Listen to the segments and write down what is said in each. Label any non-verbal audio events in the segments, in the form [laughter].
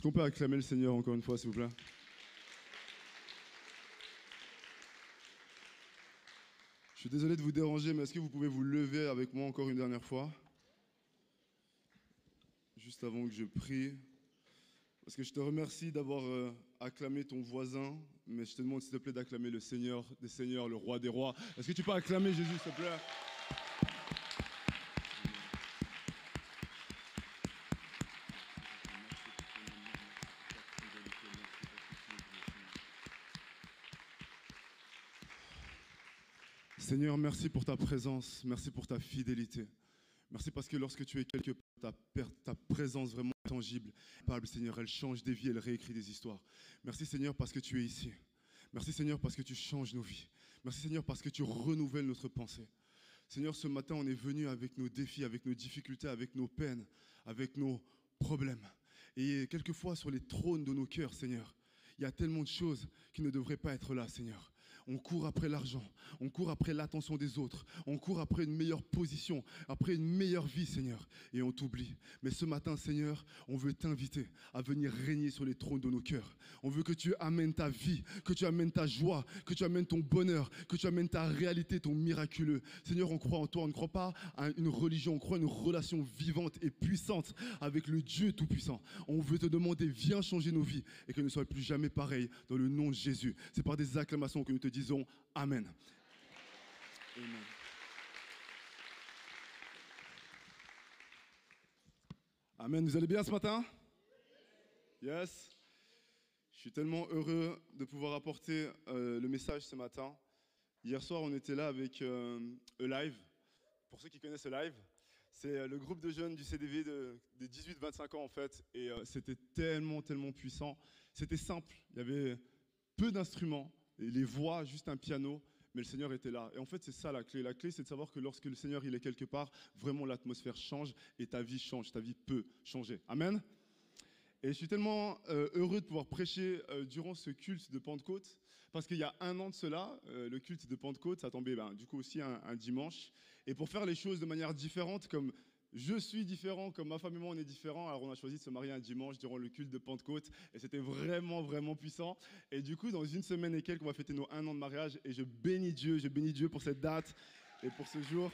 Est-ce qu'on peut acclamer le Seigneur encore une fois, s'il vous plaît? Je suis désolé de vous déranger, mais est-ce que vous pouvez vous lever avec moi encore une dernière fois? Juste avant que je prie. Parce que je te remercie d'avoir euh, acclamé ton voisin, mais je te demande s'il te plaît d'acclamer le Seigneur des Seigneurs, le Roi des Rois. Est-ce que tu peux acclamer Jésus, s'il te plaît? Seigneur, merci pour ta présence, merci pour ta fidélité. Merci parce que lorsque tu es quelque part, ta, présence vraiment tangible, parle Seigneur, elle change des vies, elle réécrit des histoires. Merci Seigneur parce que tu es ici. Merci Seigneur parce que tu changes nos vies. Merci Seigneur parce que tu renouvelles notre pensée. Seigneur, ce matin, on est venu avec nos défis, avec nos difficultés, avec nos peines, avec nos problèmes. Et quelquefois, sur les trônes de nos cœurs, Seigneur, il y a tellement de choses qui ne devraient pas être là, Seigneur. On court après l'argent, on court après l'attention des autres, on court après une meilleure position, après une meilleure vie, Seigneur, et on t'oublie. Mais ce matin, Seigneur, on veut t'inviter à venir régner sur les trônes de nos cœurs. On veut que tu amènes ta vie, que tu amènes ta joie, que tu amènes ton bonheur, que tu amènes ta réalité, ton miraculeux. Seigneur, on croit en toi, on ne croit pas à une religion, on croit à une relation vivante et puissante avec le Dieu Tout-Puissant. On veut te demander, viens changer nos vies et que ne soit plus jamais pareil dans le nom de Jésus. C'est par des acclamations que nous te disons disons Amen. Amen. Vous allez bien ce matin? Yes. Je suis tellement heureux de pouvoir apporter euh, le message ce matin. Hier soir, on était là avec euh, Live. Pour ceux qui connaissent Live, c'est euh, le groupe de jeunes du CDV de, des 18-25 ans en fait. Et euh, c'était tellement, tellement puissant. C'était simple. Il y avait peu d'instruments les voix, juste un piano, mais le Seigneur était là. Et en fait, c'est ça la clé. La clé, c'est de savoir que lorsque le Seigneur il est quelque part, vraiment l'atmosphère change et ta vie change, ta vie peut changer. Amen. Et je suis tellement euh, heureux de pouvoir prêcher euh, durant ce culte de Pentecôte, parce qu'il y a un an de cela, euh, le culte de Pentecôte, ça tombait ben, du coup aussi un, un dimanche. Et pour faire les choses de manière différente, comme je suis différent, comme ma femme et moi on est différents. Alors on a choisi de se marier un dimanche durant le culte de Pentecôte et c'était vraiment vraiment puissant. Et du coup dans une semaine et quelques on va fêter nos un an de mariage et je bénis Dieu, je bénis Dieu pour cette date et pour ce jour.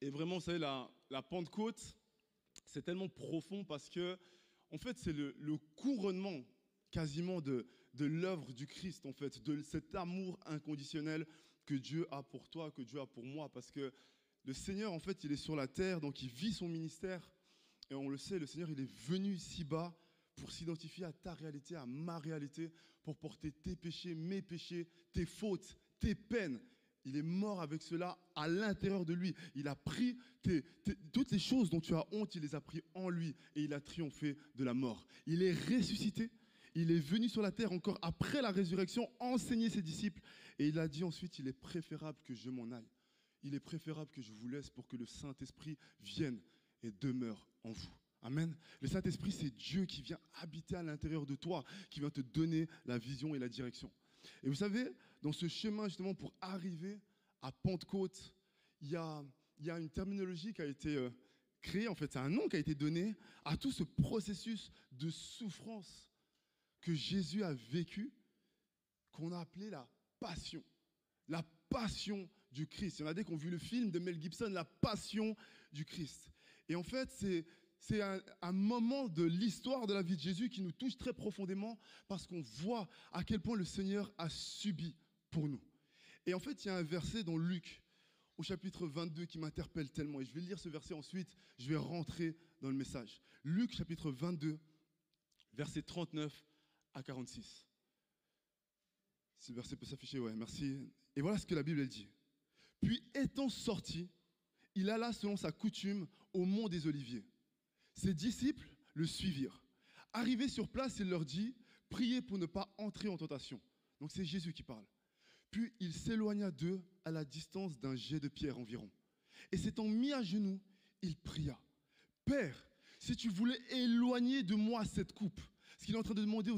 Et vraiment, vous savez, la, Pentecôte, c'est tellement profond parce que, en fait, c'est le, le couronnement quasiment de, de l'œuvre du Christ, en fait, de cet amour inconditionnel que Dieu a pour toi, que Dieu a pour moi, parce que le Seigneur, en fait, il est sur la terre, donc il vit son ministère. Et on le sait, le Seigneur, il est venu ici-bas pour s'identifier à ta réalité, à ma réalité, pour porter tes péchés, mes péchés, tes fautes, tes peines. Il est mort avec cela à l'intérieur de lui. Il a pris tes, tes, toutes les choses dont tu as honte, il les a pris en lui et il a triomphé de la mort. Il est ressuscité. Il est venu sur la terre encore après la résurrection, enseigner ses disciples. Et il a dit ensuite, il est préférable que je m'en aille. Il est préférable que je vous laisse pour que le Saint-Esprit vienne et demeure en vous. Amen. Le Saint-Esprit, c'est Dieu qui vient habiter à l'intérieur de toi, qui vient te donner la vision et la direction. Et vous savez, dans ce chemin justement pour arriver à Pentecôte, il y a, une terminologie qui a été euh, créée, en fait, c'est un nom qui a été donné à tout ce processus de souffrance que Jésus a vécu, qu'on a appelé la passion. La passion du Christ. Il y en a des qui ont vu le film de Mel Gibson, La passion du Christ. Et en fait, c'est, c'est un, un, moment de l'histoire de la vie de Jésus qui nous touche très profondément parce qu'on voit à quel point le Seigneur a subi pour nous. Et en fait, il y a un verset dans Luc, au chapitre 22, qui m'interpelle tellement. Et je vais lire ce verset ensuite, je vais rentrer dans le message. Luc, chapitre 22, verset 39 à 46. Le verset peut s'afficher, ouais, merci. Et voilà ce que la Bible dit. Puis étant sorti, il alla selon sa coutume au mont des Oliviers. Ses disciples le suivirent. Arrivé sur place, il leur dit Priez pour ne pas entrer en tentation. Donc c'est Jésus qui parle. Puis il s'éloigna d'eux à la distance d'un jet de pierre environ. Et s'étant mis à genoux, il pria Père, si tu voulais éloigner de moi cette coupe, ce qu'il est en train de demander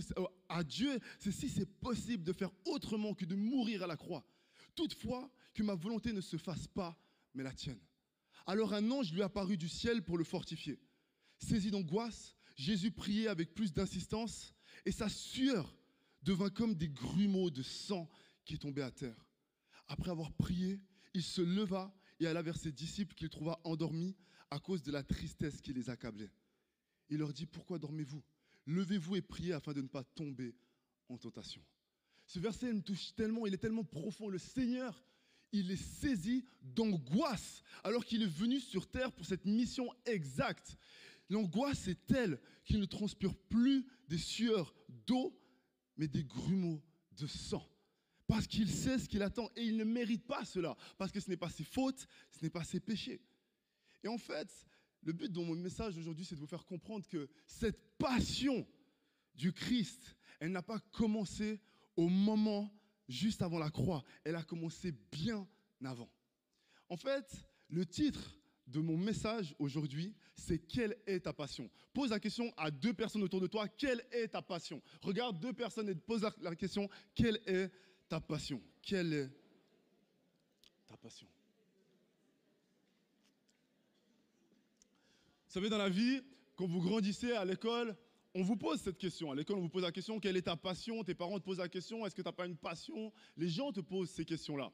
à Dieu, c'est si c'est possible de faire autrement que de mourir à la croix. Toutefois, que ma volonté ne se fasse pas, mais la tienne. Alors un ange lui apparut du ciel pour le fortifier. Saisi d'angoisse, Jésus priait avec plus d'insistance et sa sueur devint comme des grumeaux de sang qui tombaient à terre. Après avoir prié, il se leva et alla vers ses disciples qu'il trouva endormis à cause de la tristesse qui les accablait. Il leur dit, pourquoi dormez-vous? Levez-vous et priez afin de ne pas tomber en tentation. Ce verset me touche tellement, il est tellement profond. Le Seigneur, il est saisi d'angoisse alors qu'il est venu sur terre pour cette mission exacte. L'angoisse est telle qu'il ne transpire plus des sueurs d'eau, mais des grumeaux de sang. Parce qu'il sait ce qu'il attend et il ne mérite pas cela, parce que ce n'est pas ses fautes, ce n'est pas ses péchés. Et en fait, le but de mon message aujourd'hui, c'est de vous faire comprendre que cette passion du Christ, elle n'a pas commencé au moment juste avant la croix, elle a commencé bien avant. En fait, le titre de mon message aujourd'hui, c'est quelle est ta passion? Pose la question à deux personnes autour de toi, quelle est ta passion? Regarde deux personnes et pose la, question, quelle est ta passion? Quelle est ta passion? Savez, dans la vie, quand vous grandissez à l'école, on vous pose cette question. À l'école, on vous pose la question, quelle est ta passion? Tes parents te posent la question, est-ce que tu n'as pas une passion? Les gens te posent ces questions-là.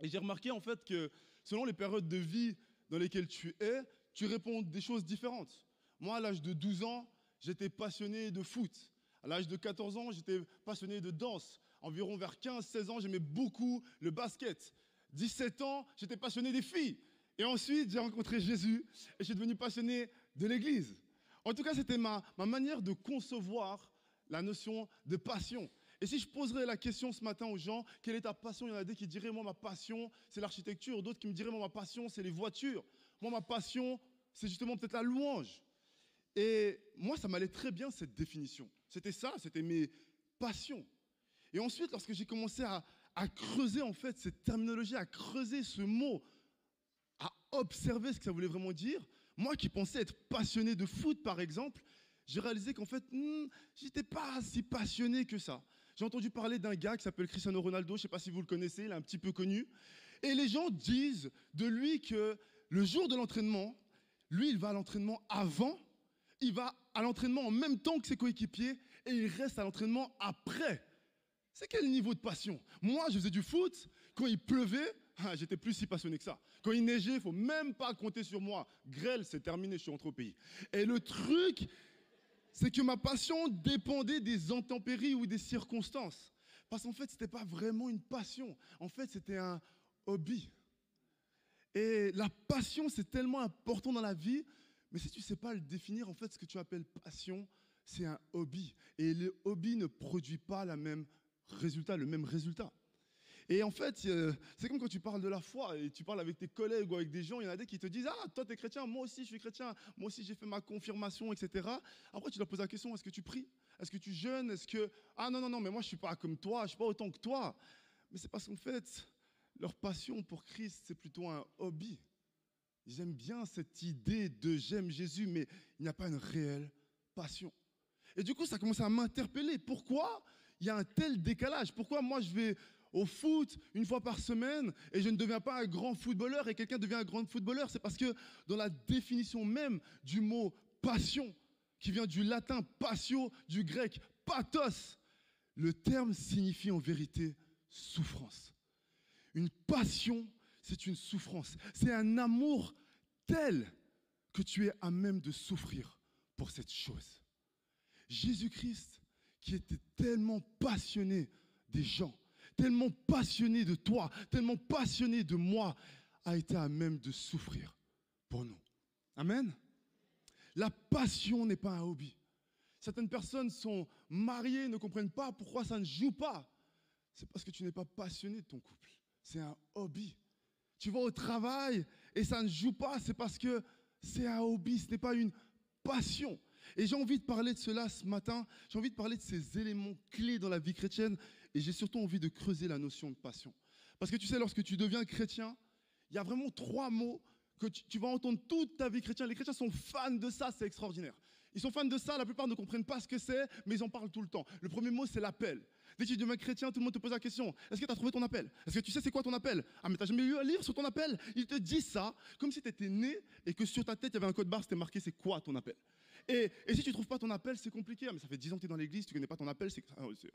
Et j'ai remarqué en fait que selon les périodes de vie dans lesquelles tu es, tu réponds des choses différentes. Moi, à l'âge de 12 ans, j'étais passionné de foot. À l'âge de 14 ans, j'étais passionné de danse. Environ vers 15-16 ans, j'aimais beaucoup le basket. 17 ans, j'étais passionné des filles. Et ensuite, j'ai rencontré Jésus et je suis devenu passionné de l'Église. En tout cas, c'était ma, ma manière de concevoir la notion de passion. Et si je poserais la question ce matin aux gens, quelle est ta passion? Il y en a des qui diraient, moi, ma passion, c'est l'architecture. D'autres qui me diraient, moi, ma passion, c'est les voitures. Moi, ma passion, c'est justement peut-être la louange. Et moi, ça m'allait très bien, cette définition. C'était ça, c'était mes passions. Et ensuite, lorsque j'ai commencé à, à, creuser, en fait, cette terminologie, à creuser ce mot, à observer ce que ça voulait vraiment dire, moi qui pensais être passionné de foot, par exemple, j'ai réalisé qu'en fait, hmm, j'étais pas si passionné que ça. J'ai entendu parler d'un gars qui s'appelle Cristiano Ronaldo, je ne sais pas si vous le connaissez, il est un petit peu connu. Et les gens disent de lui que le jour de l'entraînement, lui, il va à l'entraînement avant, il va à l'entraînement en même temps que ses coéquipiers et il reste à l'entraînement après. C'est quel niveau de passion? Moi, je faisais du foot, quand il pleuvait, ah, j'étais plus si passionné que ça. Quand il neigeait, il faut même pas compter sur moi. Grêle, c'est terminé, je suis rentré au pays. Et le truc, c'est que ma passion dépendait des intempéries ou des circonstances. Parce qu'en fait, ce n'était pas vraiment une passion. En fait, c'était un hobby. Et la passion, c'est tellement important dans la vie, mais si tu ne sais pas le définir, en fait, ce que tu appelles passion, c'est un hobby. Et le hobby ne produit pas le même résultat. Et en fait, euh, c'est comme quand tu parles de la foi et tu parles avec tes collègues ou avec des gens, il y en a des qui te disent Ah, toi, tu es chrétien, moi aussi, je suis chrétien, moi aussi, j'ai fait ma confirmation, etc. Après, tu leur poses la question Est-ce que tu pries? Est-ce que tu jeûnes? Est-ce que. Ah, non, non, non, mais moi, je ne suis pas comme toi, je ne suis pas autant que toi. Mais c'est parce qu'en fait, leur passion pour Christ, c'est plutôt un hobby. J'aime bien cette idée de j'aime Jésus, mais il n'y a pas une réelle passion. Et du coup, ça commence à m'interpeller. Pourquoi il y a un tel décalage? Pourquoi moi, je vais au foot une fois par semaine et je ne deviens pas un grand footballeur et quelqu'un devient un grand footballeur. C'est parce que dans la définition même du mot passion, qui vient du latin patio, du grec pathos, le terme signifie en vérité souffrance. Une passion, c'est une souffrance. C'est un amour tel que tu es à même de souffrir pour cette chose. Jésus-Christ, qui était tellement passionné des gens, tellement passionné de toi, tellement passionné de moi, a été à même de souffrir pour nous. Amen. La passion n'est pas un hobby. Certaines personnes sont mariées, ne comprennent pas pourquoi ça ne joue pas. C'est parce que tu n'es pas passionné de ton couple. C'est un hobby. Tu vas au travail et ça ne joue pas, c'est parce que c'est un hobby, ce n'est pas une passion. Et j'ai envie de parler de cela ce matin. J'ai envie de parler de ces éléments clés dans la vie chrétienne et j'ai surtout envie de creuser la notion de passion. Parce que tu sais, lorsque tu deviens chrétien, il y a vraiment trois mots que tu, vas entendre toute ta vie chrétienne. Les chrétiens sont fans de ça, c'est extraordinaire. Ils sont fans de ça, la plupart ne comprennent pas ce que c'est, mais ils en parlent tout le temps. Le premier mot, c'est l'appel. Dès que tu deviens chrétien, tout le monde te pose la question est-ce que tu as trouvé ton appel? Est-ce que tu sais c'est quoi ton appel? Ah, mais tu jamais lu un livre sur ton appel? Il te dit ça comme si tu étais né et que sur ta tête, il y avait un code barre, c'était marqué c'est quoi ton appel? Et, si tu trouves pas ton appel, c'est compliqué. Ah, mais ça fait 10 ans que tu es dans l'église, tu connais pas ton appel, c'est,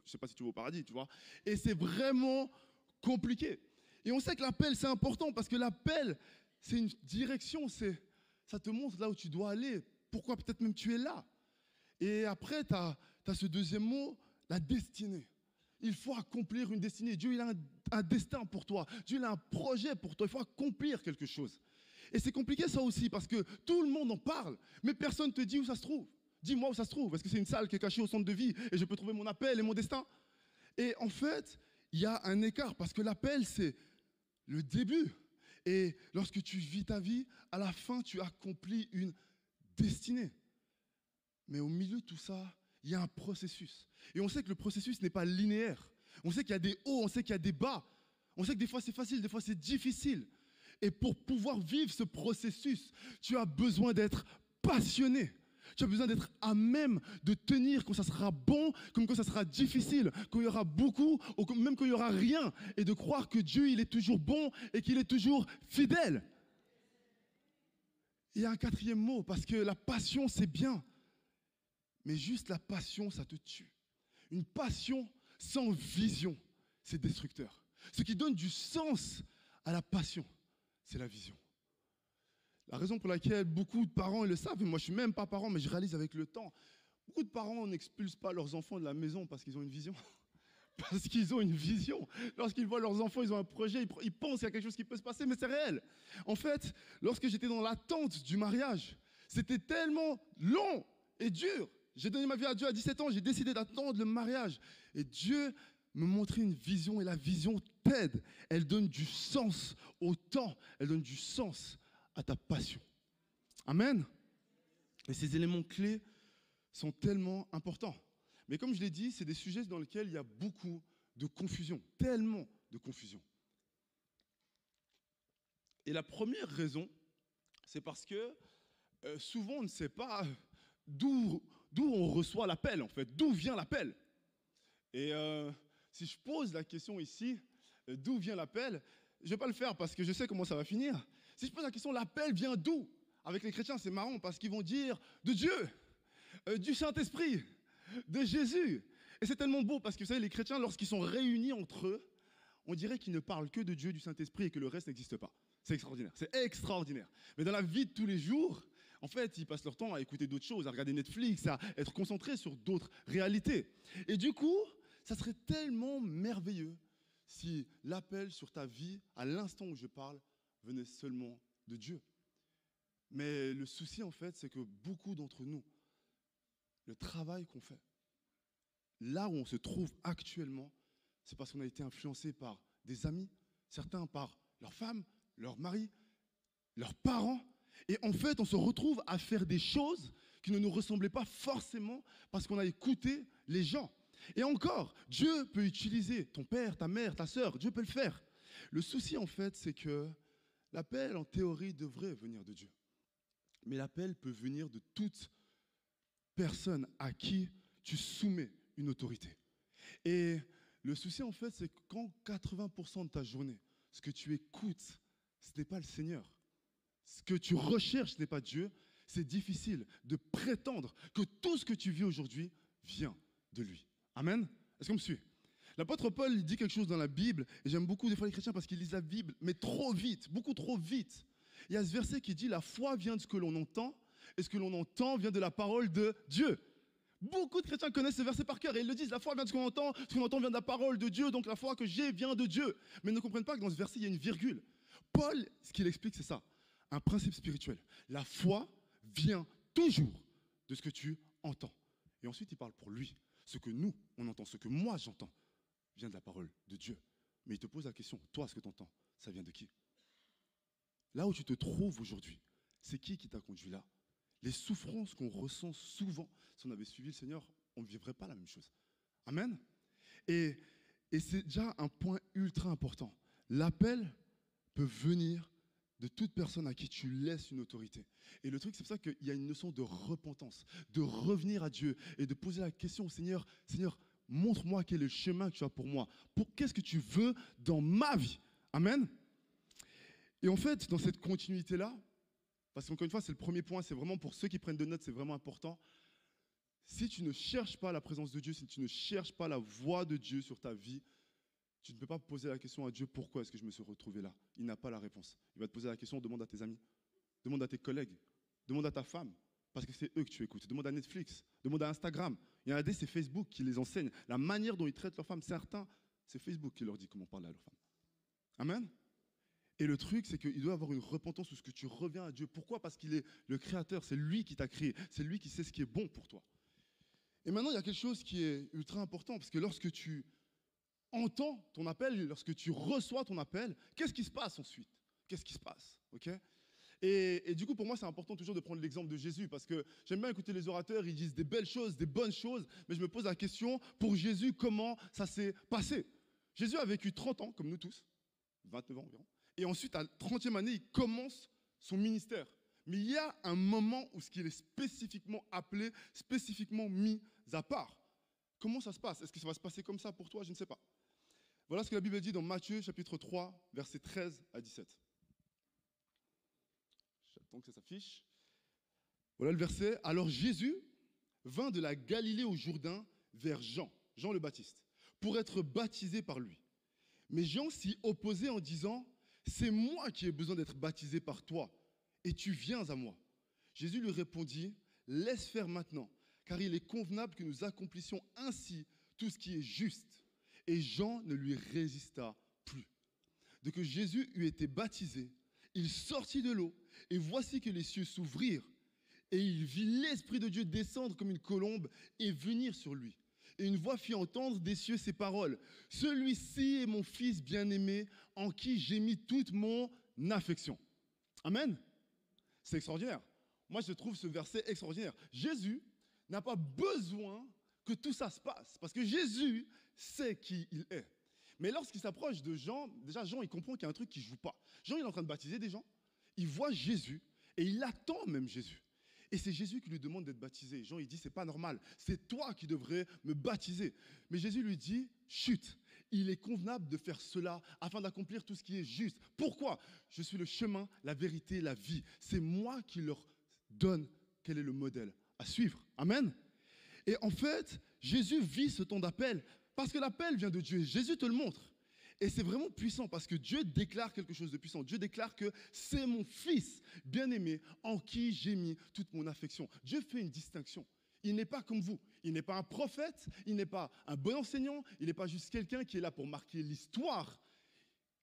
je sais pas si tu vas au paradis, tu vois. Et c'est vraiment compliqué. Et on sait que l'appel, c'est important parce que l'appel, c'est une direction, c'est, ça te montre là où tu dois aller, pourquoi peut-être même tu es là? Et après, tu as, ce deuxième mot, la destinée. Il faut accomplir une destinée. Dieu, il a un, destin pour toi. Dieu, il a un projet pour toi. Il faut accomplir quelque chose. Et c'est compliqué ça aussi, parce que tout le monde en parle, mais personne ne te dit où ça se trouve. Dis-moi où ça se trouve. Est-ce que c'est une salle qui est cachée au centre de vie et je peux trouver mon appel et mon destin? Et en fait, il y a un écart, parce que l'appel, c'est le début. Et lorsque tu vis ta vie, à la fin, tu accomplis une destinée. Mais au milieu de tout ça, il y a un processus. Et on sait que le processus n'est pas linéaire. On sait qu'il y a des hauts, on sait qu'il y a des bas. On sait que des fois c'est facile, des fois c'est difficile. Et pour pouvoir vivre ce processus, tu as besoin d'être passionné. Tu as besoin d'être à même de tenir quand ça sera bon, comme quand ça sera difficile, quand il y aura beaucoup, ou même quand il n'y aura rien, et de croire que Dieu, il est toujours bon et qu'il est toujours fidèle. Il y a un quatrième mot, parce que la passion, c'est bien. Mais juste la passion, ça te tue. Une passion sans vision, c'est destructeur. Ce qui donne du sens à la passion, c'est la vision. La raison pour laquelle beaucoup de parents ils le savent, et moi je suis même pas parent, mais je réalise avec le temps, beaucoup de parents n'expulsent pas leurs enfants de la maison parce qu'ils ont une vision. [laughs] Parce qu'ils ont une vision. Lorsqu'ils voient leurs enfants, ils ont un projet, ils pensent qu'il y a quelque chose qui peut se passer, mais c'est réel. En fait, lorsque j'étais dans l'attente du mariage, c'était tellement long et dur. J'ai donné ma vie à Dieu à 17 ans, j'ai décidé d'attendre le mariage. Et Dieu me montrait une vision, et la vision t'aide. Elle donne du sens au temps, elle donne du sens à ta passion. Amen. Et ces éléments clés sont tellement importants. Mais comme je l'ai dit, c'est des sujets dans lesquels il y a beaucoup de confusion, tellement de confusion. Et la première raison, c'est parce que euh, souvent on ne sait pas d'où on reçoit l'appel, en fait, d'où vient l'appel. Euh, si je pose la question ici, euh, d'où vient l'appel, je ne vais pas le faire parce que je sais comment ça va finir. Si je pose la question, l'appel vient d'où? Avec les chrétiens, c'est marrant parce qu'ils vont dire de Dieu, euh, du Saint-Esprit, de Jésus. Et c'est tellement beau parce que vous savez, les chrétiens, lorsqu'ils sont réunis entre eux, on dirait qu'ils ne parlent que de Dieu, du Saint-Esprit et que le reste n'existe pas. C'est extraordinaire, c'est extraordinaire. Mais dans la vie de tous les jours, en fait, ils passent leur temps à écouter d'autres choses, à regarder Netflix, à être concentrés sur d'autres réalités. Et du coup, ça serait tellement merveilleux si l'appel sur ta vie, à l'instant où je parle, venait seulement de Dieu. Mais le souci, en fait, c'est que beaucoup d'entre nous, le travail qu'on fait, là où on se trouve actuellement, c'est parce qu'on a été influencé par des amis, certains par leur femme, leur mari, leurs parents. Et en fait, on se retrouve à faire des choses qui ne nous ressemblaient pas forcément parce qu'on a écouté les gens. Et encore, Dieu peut utiliser ton père, ta mère, ta sœur, Dieu peut le faire. Le souci, en fait, c'est que L'appel, en théorie, devrait venir de Dieu. Mais l'appel peut venir de toute personne à qui tu soumets une autorité. Et le souci, en fait, c'est que quand 80% de ta journée, ce que tu écoutes, ce n'est pas le Seigneur. Ce que tu recherches, ce n'est pas Dieu. C'est difficile de prétendre que tout ce que tu vis aujourd'hui vient de lui. Amen Est-ce qu'on me suit? L'apôtre Paul dit quelque chose dans la Bible, et j'aime beaucoup des fois les chrétiens parce qu'ils lisent la Bible, mais trop vite, beaucoup trop vite. Il y a ce verset qui dit, la foi vient de ce que l'on entend, et ce que l'on entend vient de la parole de Dieu. Beaucoup de chrétiens connaissent ce verset par cœur et ils le disent, la foi vient de ce qu'on entend, ce qu'on entend vient de la parole de Dieu, donc la foi que j'ai vient de Dieu. Mais ils ne comprennent pas que dans ce verset, il y a une virgule. Paul, ce qu'il explique, c'est ça, un principe spirituel. La foi vient toujours de ce que tu entends. Et ensuite, il parle pour lui, ce que nous, on entend, ce que moi j'entends vient de la parole de Dieu. Mais il te pose la question, toi, ce que tu entends, ça vient de qui? Là où tu te trouves aujourd'hui, c'est qui qui t'a conduit là? Les souffrances qu'on ressent souvent, si on avait suivi le Seigneur, on ne vivrait pas la même chose. Amen Et, et c'est déjà un point ultra important. L'appel peut venir de toute personne à qui tu laisses une autorité. Et le truc, c'est pour ça qu'il y a une notion de repentance, de revenir à Dieu et de poser la question au Seigneur, Seigneur, montre-moi quel est le chemin que tu as pour moi. Pour qu'est-ce que tu veux dans ma vie? Amen. Et en fait, dans cette continuité-là, parce qu'encore une fois, c'est le premier point, c'est vraiment pour ceux qui prennent de notes, c'est vraiment important. Si tu ne cherches pas la présence de Dieu, si tu ne cherches pas la voix de Dieu sur ta vie, tu ne peux pas poser la question à Dieu pourquoi est-ce que je me suis retrouvé là? Il n'a pas la réponse. Il va te poser la question, demande à tes amis, demande à tes collègues, demande à ta femme, parce que c'est eux que tu écoutes. Demande à Netflix, demande à Instagram. Il y en a des, c'est Facebook qui les enseigne. La manière dont ils traitent leurs femmes, certains, c'est Facebook qui leur dit comment parler à leurs femmes. Amen? Et le truc, c'est qu'il doit avoir une repentance où ce que tu reviens à Dieu. Pourquoi? Parce qu'il est le créateur, c'est lui qui t'a créé, c'est lui qui sait ce qui est bon pour toi. Et maintenant, il y a quelque chose qui est ultra important, parce que lorsque tu entends ton appel, lorsque tu reçois ton appel, qu'est-ce qui se passe ensuite? Qu'est-ce qui se passe Ok? Et, du coup, pour moi, c'est important toujours de prendre l'exemple de Jésus, parce que j'aime bien écouter les orateurs, ils disent des belles choses, des bonnes choses, mais je me pose la question, pour Jésus, comment ça s'est passé? Jésus a vécu 30 ans, comme nous tous, 29 ans environ, et ensuite, à la 30e année, il commence son ministère. Mais il y a un moment où ce qu'il est spécifiquement appelé, spécifiquement mis à part. Comment ça se passe? Est-ce que ça va se passer comme ça pour toi? Je ne sais pas. Voilà ce que la Bible dit dans Matthieu chapitre 3, versets 13 à 17. J'attends que ça s'affiche. Voilà le verset. Alors Jésus vint de la Galilée au Jourdain vers Jean, Jean le Baptiste, pour être baptisé par lui. Mais Jean s'y opposait en disant, c'est moi qui ai besoin d'être baptisé par toi, et tu viens à moi. Jésus lui répondit, laisse faire maintenant, car il est convenable que nous accomplissions ainsi tout ce qui est juste. Et Jean ne lui résista plus. De que Jésus eut été baptisé, il sortit de l'eau, et voici que les cieux s'ouvrirent, et il vit l'Esprit de Dieu descendre comme une colombe et venir sur lui. Et une voix fit entendre des cieux ces paroles. Celui-ci est mon Fils bien-aimé, en qui j'ai mis toute mon affection. Amen. C'est extraordinaire. Moi, je trouve ce verset extraordinaire. Jésus n'a pas besoin que tout ça se passe, parce que Jésus sait qui il est. Mais lorsqu'il s'approche de Jean, déjà Jean, il comprend qu'il y a un truc qui ne joue pas. Jean, il est en train de baptiser des gens, il voit Jésus, et il attend même Jésus. Et c'est Jésus qui lui demande d'être baptisé. Jean, il dit, c'est pas normal, c'est toi qui devrais me baptiser. Mais Jésus lui dit, chute, il est convenable de faire cela afin d'accomplir tout ce qui est juste. Pourquoi? Je suis le chemin, la vérité, la vie. C'est moi qui leur donne quel est le modèle à suivre. Amen. Et en fait, Jésus vit ce temps d'appel parce que l'appel vient de Dieu. Jésus te le montre. Et c'est vraiment puissant parce que Dieu déclare quelque chose de puissant. Dieu déclare que c'est mon fils bien-aimé en qui j'ai mis toute mon affection. Dieu fait une distinction. Il n'est pas comme vous. Il n'est pas un prophète, il n'est pas un bon enseignant, il n'est pas juste quelqu'un qui est là pour marquer l'histoire.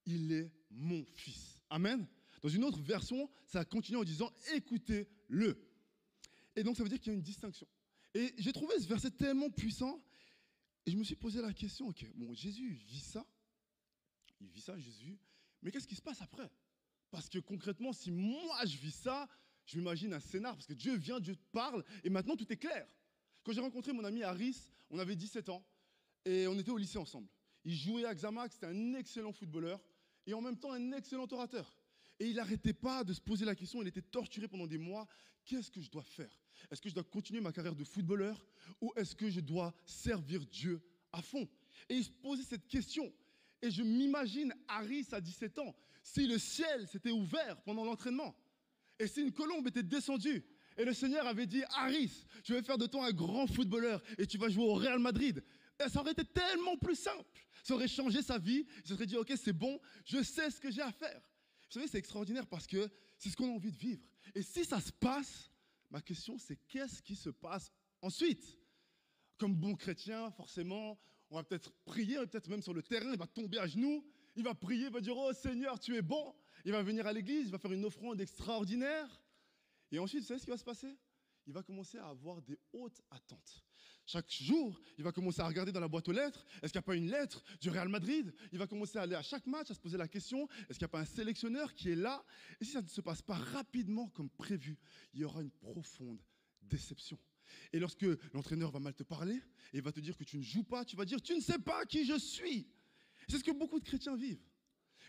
Il est mon fils. Amen. Dans une autre version, ça continue en disant écoutez-le. Et donc ça veut dire qu'il y a une distinction. Et j'ai trouvé ce verset tellement puissant et je me suis posé la question, ok, bon, Jésus vit ça, il vit ça, Jésus, mais qu'est-ce qui se passe après? Parce que concrètement, si moi je vis ça, je m'imagine un scénar, parce que Dieu vient, Dieu te parle, et maintenant tout est clair. Quand j'ai rencontré mon ami Harris, on avait 17 ans, et on était au lycée ensemble. Il jouait à Xamax, c'était un excellent footballeur, et en même temps un excellent orateur. Et il n'arrêtait pas de se poser la question, il était torturé pendant des mois, qu'est-ce que je dois faire? Est-ce que je dois continuer ma carrière de footballeur, ou est-ce que je dois servir Dieu à fond? Et il se posait cette question. Et je m'imagine Harris à 17 ans, si le ciel s'était ouvert pendant l'entraînement, et si une colombe était descendue, et le Seigneur avait dit, Harris, je vais faire de toi un grand footballeur, et tu vas jouer au Real Madrid. Et ça aurait été tellement plus simple. Ça aurait changé sa vie. Il se serait dit, ok, c'est bon, je sais ce que j'ai à faire. Vous savez, c'est extraordinaire parce que c'est ce qu'on a envie de vivre. Et si ça se passe, ma question, c'est qu'est-ce qui se passe ensuite? Comme bon chrétien, forcément, on va peut-être prier, peut-être même sur le terrain, il va tomber à genoux, il va prier, il va dire, oh Seigneur, tu es bon. Il va venir à l'église, il va faire une offrande extraordinaire. Et ensuite, vous savez ce qui va se passer? Il va commencer à avoir des hautes attentes. Chaque jour, il va commencer à regarder dans la boîte aux lettres, est-ce qu'il n'y a pas une lettre du Real Madrid? Il va commencer à aller à chaque match, à se poser la question, est-ce qu'il n'y a pas un sélectionneur qui est là? Et si ça ne se passe pas rapidement comme prévu, il y aura une profonde déception. Et lorsque l'entraîneur va mal te parler et va te dire que tu ne joues pas, tu vas dire tu ne sais pas qui je suis. C'est ce que beaucoup de chrétiens vivent.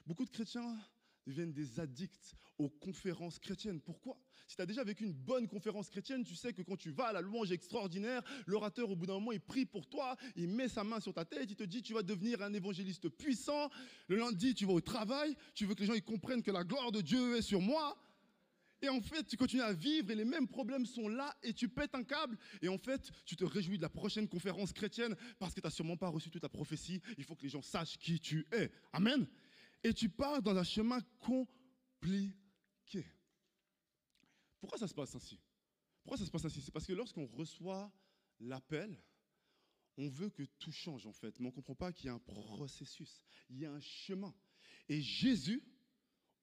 Beaucoup de chrétiens deviennent des addicts aux conférences chrétiennes. Pourquoi? Si tu as déjà vécu une bonne conférence chrétienne, tu sais que quand tu vas à la louange extraordinaire, l'orateur, au bout d'un moment, il prie pour toi, il met sa main sur ta tête, il te dit, tu vas devenir un évangéliste puissant. Le lundi, tu vas au travail, tu veux que les gens ils comprennent que la gloire de Dieu est sur moi. Et en fait, tu continues à vivre et les mêmes problèmes sont là et tu pètes un câble. Et en fait, tu te réjouis de la prochaine conférence chrétienne parce que tu n'as sûrement pas reçu toute ta prophétie. Il faut que les gens sachent qui tu es. Amen et tu pars dans un chemin compliqué. Pourquoi ça se passe ainsi? Pourquoi ça se passe ainsi? C'est parce que lorsqu'on reçoit l'appel, on veut que tout change en fait, mais on ne comprend pas qu'il y a un processus, il y a un chemin. Et Jésus,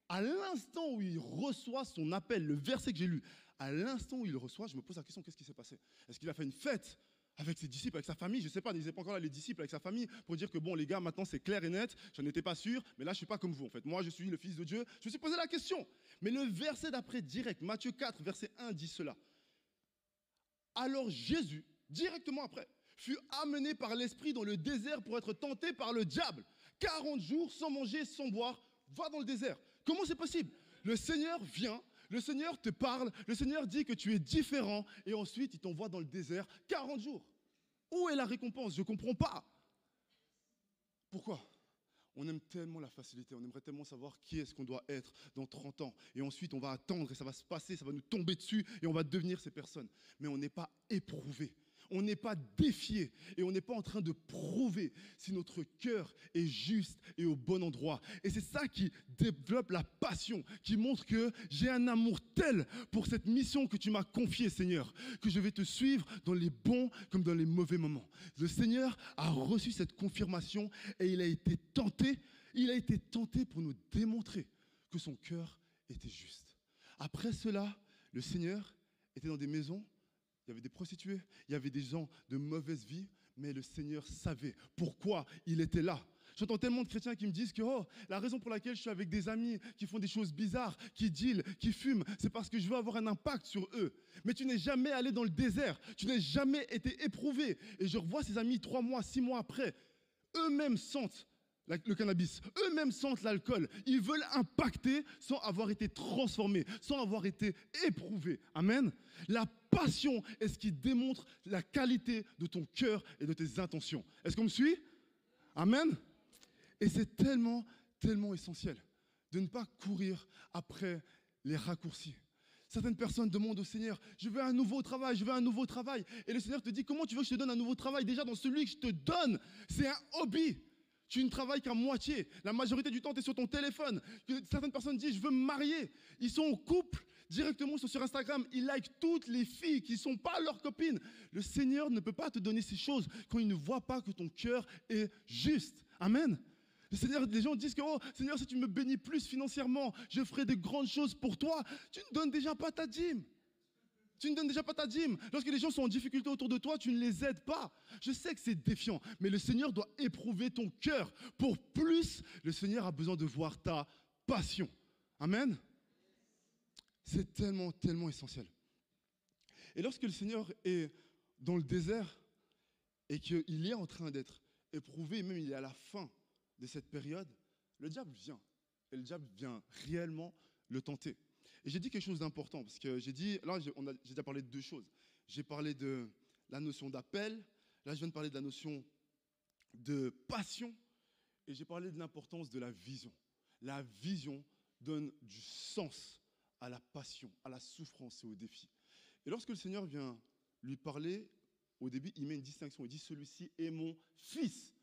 à l'instant où il reçoit son appel, le verset que j'ai lu, à l'instant où il reçoit, je me pose la question, qu'est-ce qui s'est passé? Est-ce qu'il a fait une fête? Avec ses disciples, avec sa famille, je ne sais pas, n'hésitez pas encore là les disciples avec sa famille pour dire que bon les gars, maintenant c'est clair et net, je n'étais pas sûr, mais là je suis pas comme vous en fait. Moi je suis le fils de Dieu. Je me suis posé la question. Mais le verset d'après direct, Matthieu 4, verset 1 dit cela. Alors Jésus, directement après, fut amené par l'esprit dans le désert pour être tenté par le diable. 40 jours sans manger, sans boire, va dans le désert. Comment c'est possible? Le Seigneur vient le Seigneur te parle, le Seigneur dit que tu es différent, et ensuite il t'envoie dans le désert 40 jours. Où est la récompense? Je ne comprends pas. Pourquoi? On aime tellement la facilité, on aimerait tellement savoir qui est-ce qu'on doit être dans 30 ans. Et ensuite, on va attendre et ça va se passer, ça va nous tomber dessus et on va devenir ces personnes. Mais on n'est pas éprouvé on n'est pas défié et on n'est pas en train de prouver si notre cœur est juste et au bon endroit. Et c'est ça qui développe la passion, qui montre que j'ai un amour tel pour cette mission que tu m'as confiée, Seigneur, que je vais te suivre dans les bons comme dans les mauvais moments. Le Seigneur a reçu cette confirmation et il a été tenté, il a été tenté pour nous démontrer que son cœur était juste. Après cela, le Seigneur était dans des maisons il y avait des prostituées, il y avait des gens de mauvaise vie, mais le Seigneur savait pourquoi il était là. J'entends tellement de chrétiens qui me disent que oh, la raison pour laquelle je suis avec des amis qui font des choses bizarres, qui dealent, qui fument, c'est parce que je veux avoir un impact sur eux. Mais tu n'es jamais allé dans le désert, tu n'es jamais été éprouvé. Et je revois ces amis trois mois, six mois après, eux-mêmes sentent le cannabis. Eux-mêmes sentent l'alcool. Ils veulent impacter sans avoir été transformés, sans avoir été éprouvés. Amen. La passion est ce qui démontre la qualité de ton cœur et de tes intentions. Est-ce qu'on me suit? Amen. Et c'est tellement, tellement essentiel de ne pas courir après les raccourcis. Certaines personnes demandent au Seigneur, je veux un nouveau travail, je veux un nouveau travail. Et le Seigneur te dit, comment tu veux que je te donne un nouveau travail? Déjà dans celui que je te donne, c'est un hobby. Tu ne travailles qu'à moitié. La majorité du temps, tu es sur ton téléphone. Certaines personnes disent, je veux me marier. Ils sont en couple directement, sur Instagram. Ils likent toutes les filles qui ne sont pas leurs copines. Le Seigneur ne peut pas te donner ces choses quand il ne voit pas que ton cœur est juste. Amen. Les gens disent que, oh, Seigneur, si tu me bénis plus financièrement, je ferai de grandes choses pour toi. Tu ne donnes déjà pas ta dîme. Tu ne donnes déjà pas ta dîme. Lorsque les gens sont en difficulté autour de toi, tu ne les aides pas. Je sais que c'est défiant, mais le Seigneur doit éprouver ton cœur. Pour plus, le Seigneur a besoin de voir ta passion. Amen. C'est tellement, tellement essentiel. Et lorsque le Seigneur est dans le désert et qu'il est en train d'être éprouvé, même il est à la fin de cette période, le diable vient. Et le diable vient réellement le tenter. Et j'ai dit quelque chose d'important, parce que j'ai dit, là, j'ai déjà parlé de deux choses. J'ai parlé de la notion d'appel, là, je viens de parler de la notion de passion, et j'ai parlé de l'importance de la vision. La vision donne du sens à la passion, à la souffrance et au défi. Et lorsque le Seigneur vient lui parler, au début, il met une distinction. Il dit Celui-ci est mon fils.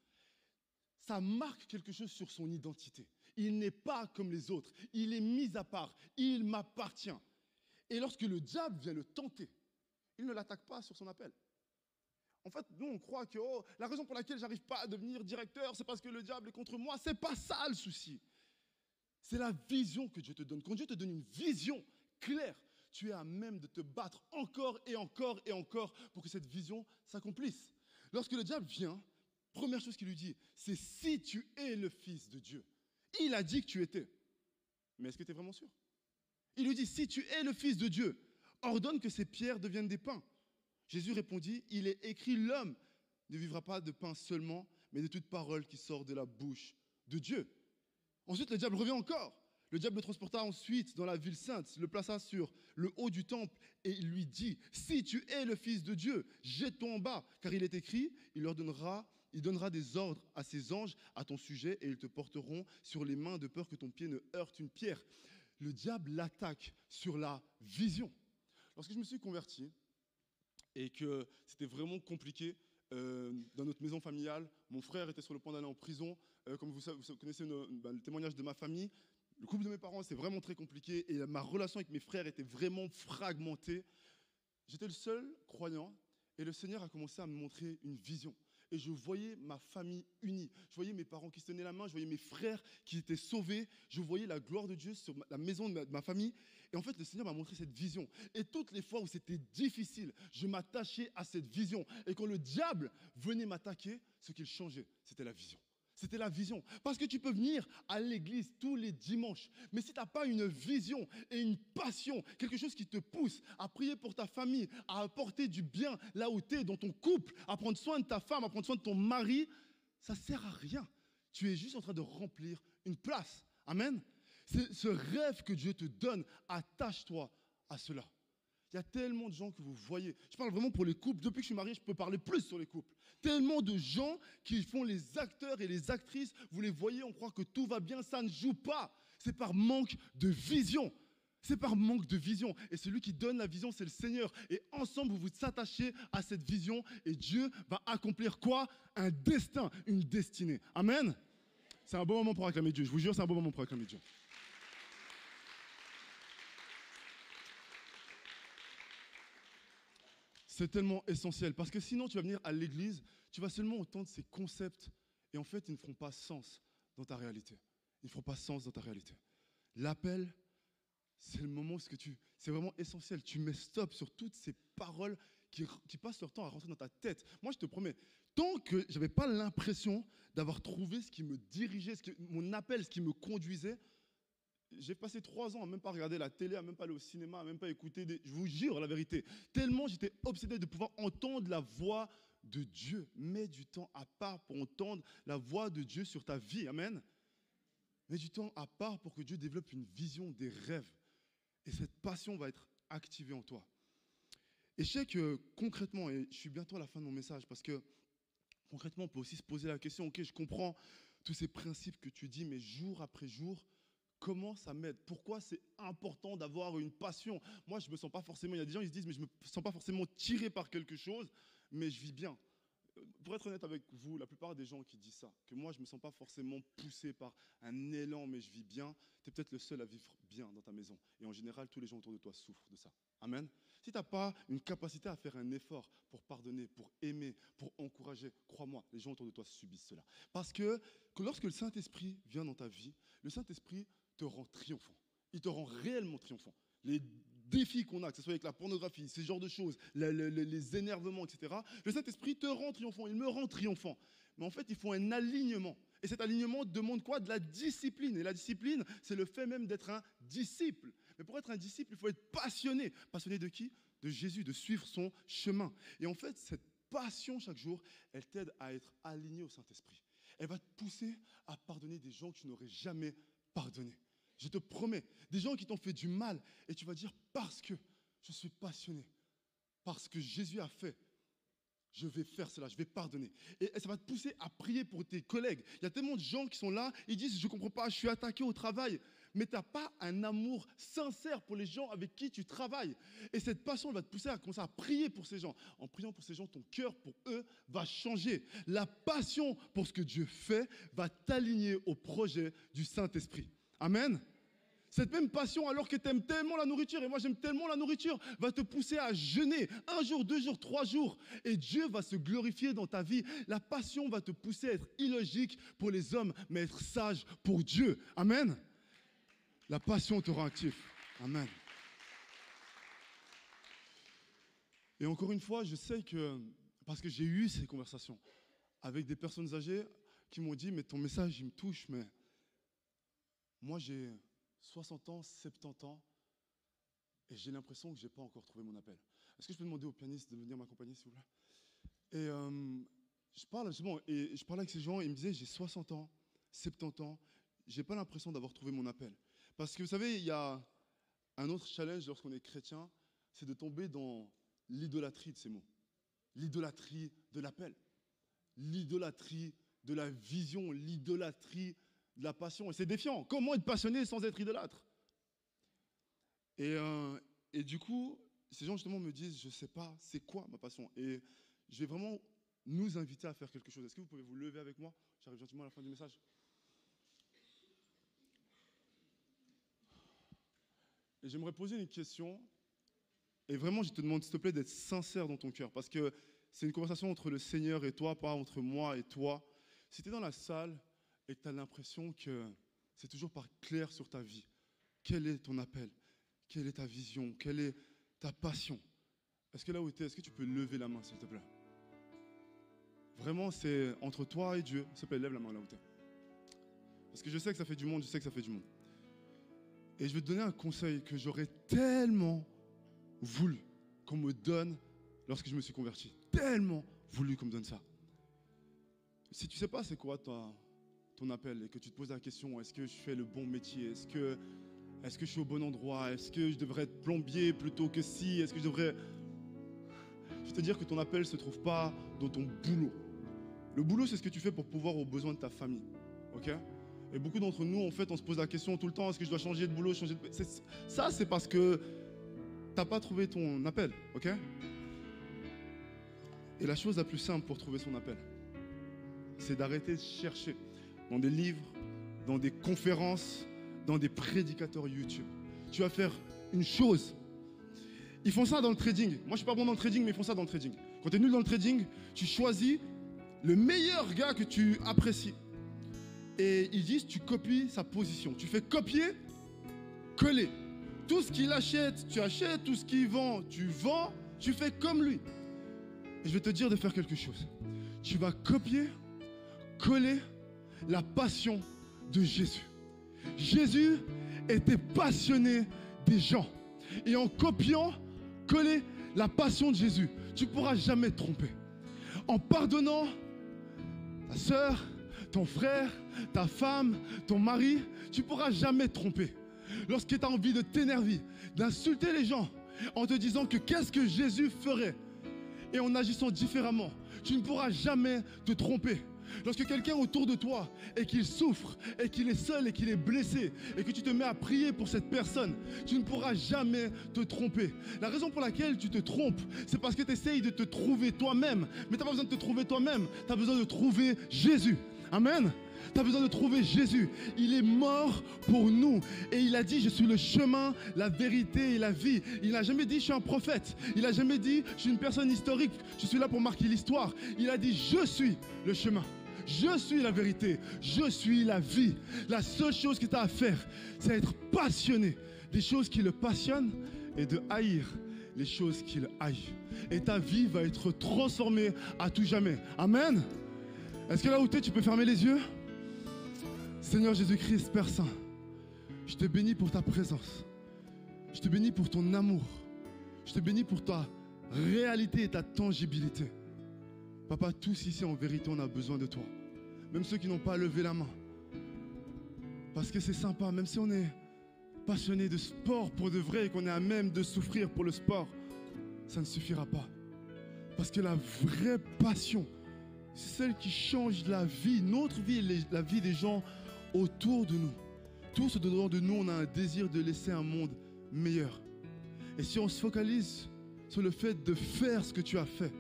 Ça marque quelque chose sur son identité. Il n'est pas comme les autres. Il est mis à part. Il m'appartient. Et lorsque le diable vient le tenter, il ne l'attaque pas sur son appel. En fait, nous, on croit que oh, la raison pour laquelle j'arrive pas à devenir directeur, c'est parce que le diable est contre moi. C'est pas ça le souci. C'est la vision que Dieu te donne. Quand Dieu te donne une vision claire, tu es à même de te battre encore et encore et encore pour que cette vision s'accomplisse. Lorsque le diable vient, première chose qu'il lui dit, c'est si tu es le Fils de Dieu. Il a dit que tu étais. Mais est-ce que tu es vraiment sûr? Il lui dit, si tu es le Fils de Dieu, ordonne que ces pierres deviennent des pains. Jésus répondit, il est écrit, l'homme ne vivra pas de pain seulement, mais de toute parole qui sort de la bouche de Dieu. Ensuite, le diable revient encore. Le diable le transporta ensuite dans la ville sainte, le plaça sur le haut du temple et il lui dit, si tu es le Fils de Dieu, jette-toi en bas, car il est écrit, il leur donnera, il donnera des ordres à ses anges à ton sujet et ils te porteront sur les mains de peur que ton pied ne heurte une pierre. Le diable l'attaque sur la vision. Lorsque je me suis converti et que c'était vraiment compliqué, euh, dans notre maison familiale, mon frère était sur le point d'aller en prison. Euh, comme vous, connaissez ben, le témoignage de ma famille, le couple de mes parents, c'est vraiment très compliqué et ma relation avec mes frères était vraiment fragmentée. J'étais le seul croyant et le Seigneur a commencé à me montrer une vision. Et je voyais ma famille unie. Je voyais mes parents qui se tenaient la main. Je voyais mes frères qui étaient sauvés. Je voyais la gloire de Dieu sur la maison de ma, famille. Et en fait, le Seigneur m'a montré cette vision. Et toutes les fois où c'était difficile, je m'attachais à cette vision. Et quand le diable venait m'attaquer, ce qu'il changeait, c'était la vision. C'était la vision. Parce que tu peux venir à l'église tous les dimanches, mais si tu n'as pas une vision et une passion, quelque chose qui te pousse à prier pour ta famille, à apporter du bien là où tu es, dans ton couple, à prendre soin de ta femme, à prendre soin de ton mari, ça sert à rien. Tu es juste en train de remplir une place. Amen. C'est ce rêve que Dieu te donne. Attache-toi à cela. Il y a tellement de gens que vous voyez. Je parle vraiment pour les couples. Depuis que je suis marié, je peux parler plus sur les couples. Tellement de gens qui font les acteurs et les actrices. Vous les voyez, on croit que tout va bien. Ça ne joue pas. C'est par manque de vision. C'est par manque de vision. Et celui qui donne la vision, c'est le Seigneur. Et ensemble, vous vous attachez à cette vision. Et Dieu va accomplir quoi? Un destin, une destinée. Amen. C'est un bon moment pour acclamer Dieu. Je vous jure, c'est un bon moment pour acclamer Dieu. C'est tellement essentiel parce que sinon tu vas venir à l'église, tu vas seulement entendre ces concepts et en fait ils ne feront pas sens dans ta réalité. Ils ne feront pas sens dans ta réalité. L'appel, c'est le moment où c'est vraiment essentiel. Tu mets stop sur toutes ces paroles qui, qui, passent leur temps à rentrer dans ta tête. Moi, je te promets, tant que j'avais pas l'impression d'avoir trouvé ce qui me dirigeait, ce mon appel, ce qui me conduisait, j'ai passé trois ans à même pas regarder la télé, à même pas aller au cinéma, à même pas écouter des... Je vous jure la vérité. Tellement j'étais obsédé de pouvoir entendre la voix de Dieu. Mets du temps à part pour entendre la voix de Dieu sur ta vie. Amen. Mets du temps à part pour que Dieu développe une vision, des rêves. Et cette passion va être activée en toi. Et je sais que concrètement, et je suis bientôt à la fin de mon message, parce que concrètement, on peut aussi se poser la question, ok, je comprends tous ces principes que tu dis, mais jour après jour, comment ça m'aide? Pourquoi c'est important d'avoir une passion? Moi, je ne me sens pas forcément, il y a des gens qui se disent, mais je ne me sens pas forcément tiré par quelque chose, mais je vis bien. Euh, pour être honnête avec vous, la plupart des gens qui disent ça, que moi, je ne me sens pas forcément poussé par un élan, mais je vis bien, tu es peut-être le seul à vivre bien dans ta maison. Et en général, tous les gens autour de toi souffrent de ça. Amen. Si tu n'as pas une capacité à faire un effort pour pardonner, pour aimer, pour encourager, crois-moi, les gens autour de toi subissent cela. Parce que, que lorsque le Saint-Esprit vient dans ta vie, le Saint-Esprit te rend triomphant. Il te rend réellement triomphant. Les défis qu'on a, que ce soit avec la pornographie, ces genres de choses, les, énervements, etc., le Saint-Esprit te rend triomphant, il me rend triomphant. Mais en fait, il faut un alignement. Et cet alignement demande quoi? De la discipline. Et la discipline, c'est le fait même d'être un disciple. Mais pour être un disciple, il faut être passionné. Passionné de qui? De Jésus, de suivre son chemin. Et en fait, cette passion chaque jour, elle t'aide à être aligné au Saint-Esprit. Elle va te pousser à pardonner des gens que tu n'aurais jamais pardonné. Je te promets, des gens qui t'ont fait du mal, et tu vas dire, parce que je suis passionné, parce que Jésus a fait, je vais faire cela, je vais pardonner. Et ça va te pousser à prier pour tes collègues. Il y a tellement de gens qui sont là, ils disent, je ne comprends pas, je suis attaqué au travail. Mais tu n'as pas un amour sincère pour les gens avec qui tu travailles. Et cette passion va te pousser à commencer à prier pour ces gens. En priant pour ces gens, ton cœur pour eux va changer. La passion pour ce que Dieu fait va t'aligner au projet du Saint-Esprit. Amen. Cette même passion, alors que tu aimes tellement la nourriture, et moi j'aime tellement la nourriture, va te pousser à jeûner un jour, deux jours, trois jours. Et Dieu va se glorifier dans ta vie. La passion va te pousser à être illogique pour les hommes, mais être sage pour Dieu. Amen. La passion te rend actif. Amen. Et encore une fois, je sais que, parce que j'ai eu ces conversations avec des personnes âgées qui m'ont dit, mais ton message, il me touche, mais moi, j'ai 60 ans, 70 ans, et j'ai l'impression que je n'ai pas encore trouvé mon appel. Est-ce que je peux demander au pianiste de venir m'accompagner, s'il vous plaît? Et euh, je parle je parlais avec ces gens, et ils me disaient, j'ai 60 ans, 70 ans, j'ai pas l'impression d'avoir trouvé mon appel. Parce que vous savez, il y a un autre challenge lorsqu'on est chrétien, c'est de tomber dans l'idolâtrie de ces mots. L'idolâtrie de l'appel. L'idolâtrie de la vision, l'idolâtrie de la passion. Et c'est défiant. Comment être passionné sans être idolâtre? Et, euh, et du coup, ces gens justement me disent, je ne sais pas, c'est quoi ma passion? Et je vais vraiment nous inviter à faire quelque chose. Est-ce que vous pouvez vous lever avec moi? J'arrive gentiment à la fin du message. Et j'aimerais poser une question. Et vraiment, je te demande, s'il te plaît, d'être sincère dans ton cœur. Parce que c'est une conversation entre le Seigneur et toi, pas entre moi et toi. Si tu es dans la salle et que tu as l'impression que c'est toujours pas clair sur ta vie, quel est ton appel? Quelle est ta vision? Quelle est ta passion? Est-ce que là où tu es, est-ce que tu peux lever la main, s'il te plaît? Vraiment, c'est entre toi et Dieu. S'il te plaît, lève la main là où tu es. Parce que je sais que ça fait du monde, je sais que ça fait du monde. Et je vais te donner un conseil que j'aurais tellement voulu qu'on me donne lorsque je me suis converti. Tellement voulu qu'on me donne ça. Si tu sais pas c'est quoi toi, ton appel et que tu te poses la question, est-ce que je fais le bon métier? Est-ce que, est que je suis au bon endroit? Est-ce que je devrais être plombier plutôt que si? Est-ce que je devrais... Je vais te dire que ton appel ne se trouve pas dans ton boulot. Le boulot, c'est ce que tu fais pour pouvoir aux besoins de ta famille. Ok? Et beaucoup d'entre nous, en fait, on se pose la question tout le temps, est-ce que je dois changer de boulot, changer de... Ça, c'est parce que tu n'as pas trouvé ton appel, ok? Et la chose la plus simple pour trouver son appel, c'est d'arrêter de chercher dans des livres, dans des conférences, dans des prédicateurs YouTube. Tu vas faire une chose. Ils font ça dans le trading. Moi, je suis pas bon dans le trading, mais ils font ça dans le trading. Quand tu es nul dans le trading, tu choisis le meilleur gars que tu apprécies et ils disent tu copies sa position. Tu fais copier, coller. Tout ce qu'il achète, tu achètes. Tout ce qu'il vend, tu vends. Tu fais comme lui. Et je vais te dire de faire quelque chose. Tu vas copier, coller la passion de Jésus. Jésus était passionné des gens. Et en copiant, coller la passion de Jésus, tu ne pourras jamais te tromper. En pardonnant ta soeur, ton frère, ta femme, ton mari, tu pourras jamais te tromper. Lorsque tu as envie de t'énerver, d'insulter les gens en te disant que qu'est-ce que Jésus ferait? Et en agissant différemment, tu ne pourras jamais te tromper. Lorsque quelqu'un autour de toi et qu'il souffre et qu'il est seul et qu'il est blessé et que tu te mets à prier pour cette personne, tu ne pourras jamais te tromper. La raison pour laquelle tu te trompes, c'est parce que tu essayes de te trouver toi-même. Mais tu n'as pas besoin de te trouver toi-même, tu as besoin de trouver Jésus. Amen. Tu as besoin de trouver Jésus. Il est mort pour nous. Et il a dit, je suis le chemin, la vérité et la vie. Il n'a jamais dit, je suis un prophète. Il n'a jamais dit, je suis une personne historique. Je suis là pour marquer l'histoire. Il a dit, je suis le chemin. Je suis la vérité. Je suis la vie. La seule chose que tu as à faire, c'est être passionné des choses qui le passionnent et de haïr les choses qu'il haït. Et ta vie va être transformée à tout jamais. Amen. Est-ce que là où tu es, tu peux fermer les yeux? Seigneur Jésus-Christ, Père Saint, je te bénis pour ta présence. Je te bénis pour ton amour. Je te bénis pour ta réalité et ta tangibilité. Papa, tous ici, en vérité, on a besoin de toi. Même ceux qui n'ont pas levé la main. Parce que c'est sympa, même si on est passionné de sport pour de vrai et qu'on est à même de souffrir pour le sport, ça ne suffira pas. Parce que la vraie passion, c'est celle qui change la vie, notre vie et la vie des gens autour de nous. Tous au-dedans de nous, on a un désir de laisser un monde meilleur. Et si on se focalise sur le fait de faire ce que tu as fait,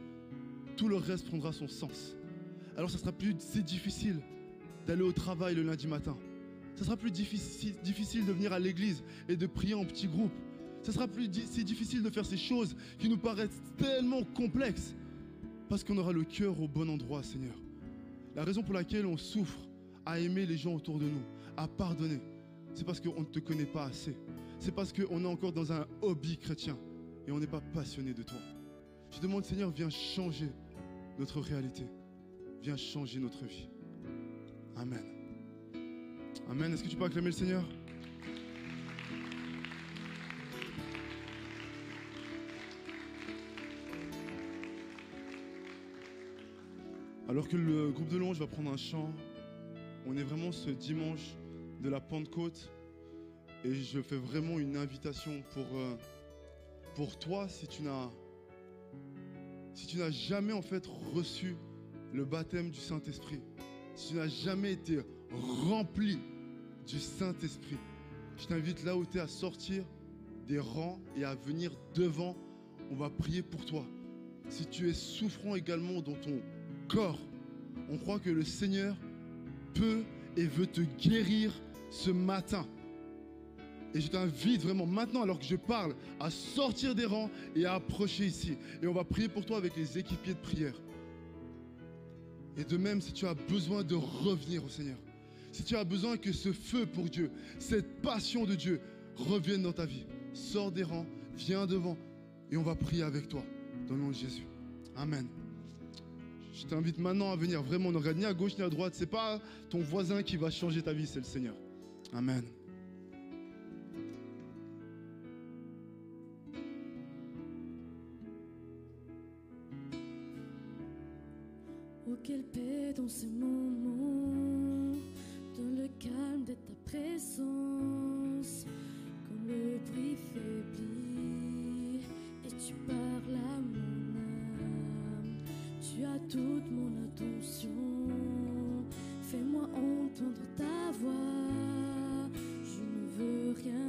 tout le reste prendra son sens. Alors ça sera plus difficile d'aller au travail le lundi matin. Ça sera plus difficile, de venir à l'église et de prier en petits groupes. Ça sera plus difficile de faire ces choses qui nous paraissent tellement complexes. Parce qu'on aura le cœur au bon endroit, Seigneur. La raison pour laquelle on souffre à aimer les gens autour de nous, à pardonner, c'est parce qu'on ne te connaît pas assez. C'est parce qu'on est encore dans un hobby chrétien et on n'est pas passionné de toi. Je demande, Seigneur, viens changer notre réalité. Viens changer notre vie. Amen. Amen. Est-ce que tu peux acclamer le Seigneur? Alors que le groupe de louange va prendre un chant, on est vraiment ce dimanche de la Pentecôte Et je fais vraiment une invitation pour, euh, pour toi si tu n'as si tu n'as jamais en fait reçu le baptême du Saint-Esprit, si tu n'as jamais été rempli du Saint-Esprit, je t'invite là où tu es à sortir des rangs et à venir devant. On va prier pour toi. Si tu es souffrant également dans ton corps, on croit que le Seigneur peut et veut te guérir ce matin. Et je t'invite vraiment maintenant, alors que je parle, à sortir des rangs et à approcher ici. Et on va prier pour toi avec les équipiers de prière. Et de même, si tu as besoin de revenir au Seigneur, si tu as besoin que ce feu pour Dieu, cette passion de Dieu revienne dans ta vie, sors des rangs, viens devant et on va prier avec toi. Dans le nom de Jésus. Amen. Je t'invite maintenant à venir. Vraiment, on ne regarde ni à gauche ni à droite. C'est pas ton voisin qui va changer ta vie, c'est le Seigneur. Amen. quelle paix dans ce moment, dans le calme de ta présence, quand le prix faiblit et tu parles à mon âme, tu as toute mon attention, fais-moi entendre ta voix, je ne veux rien.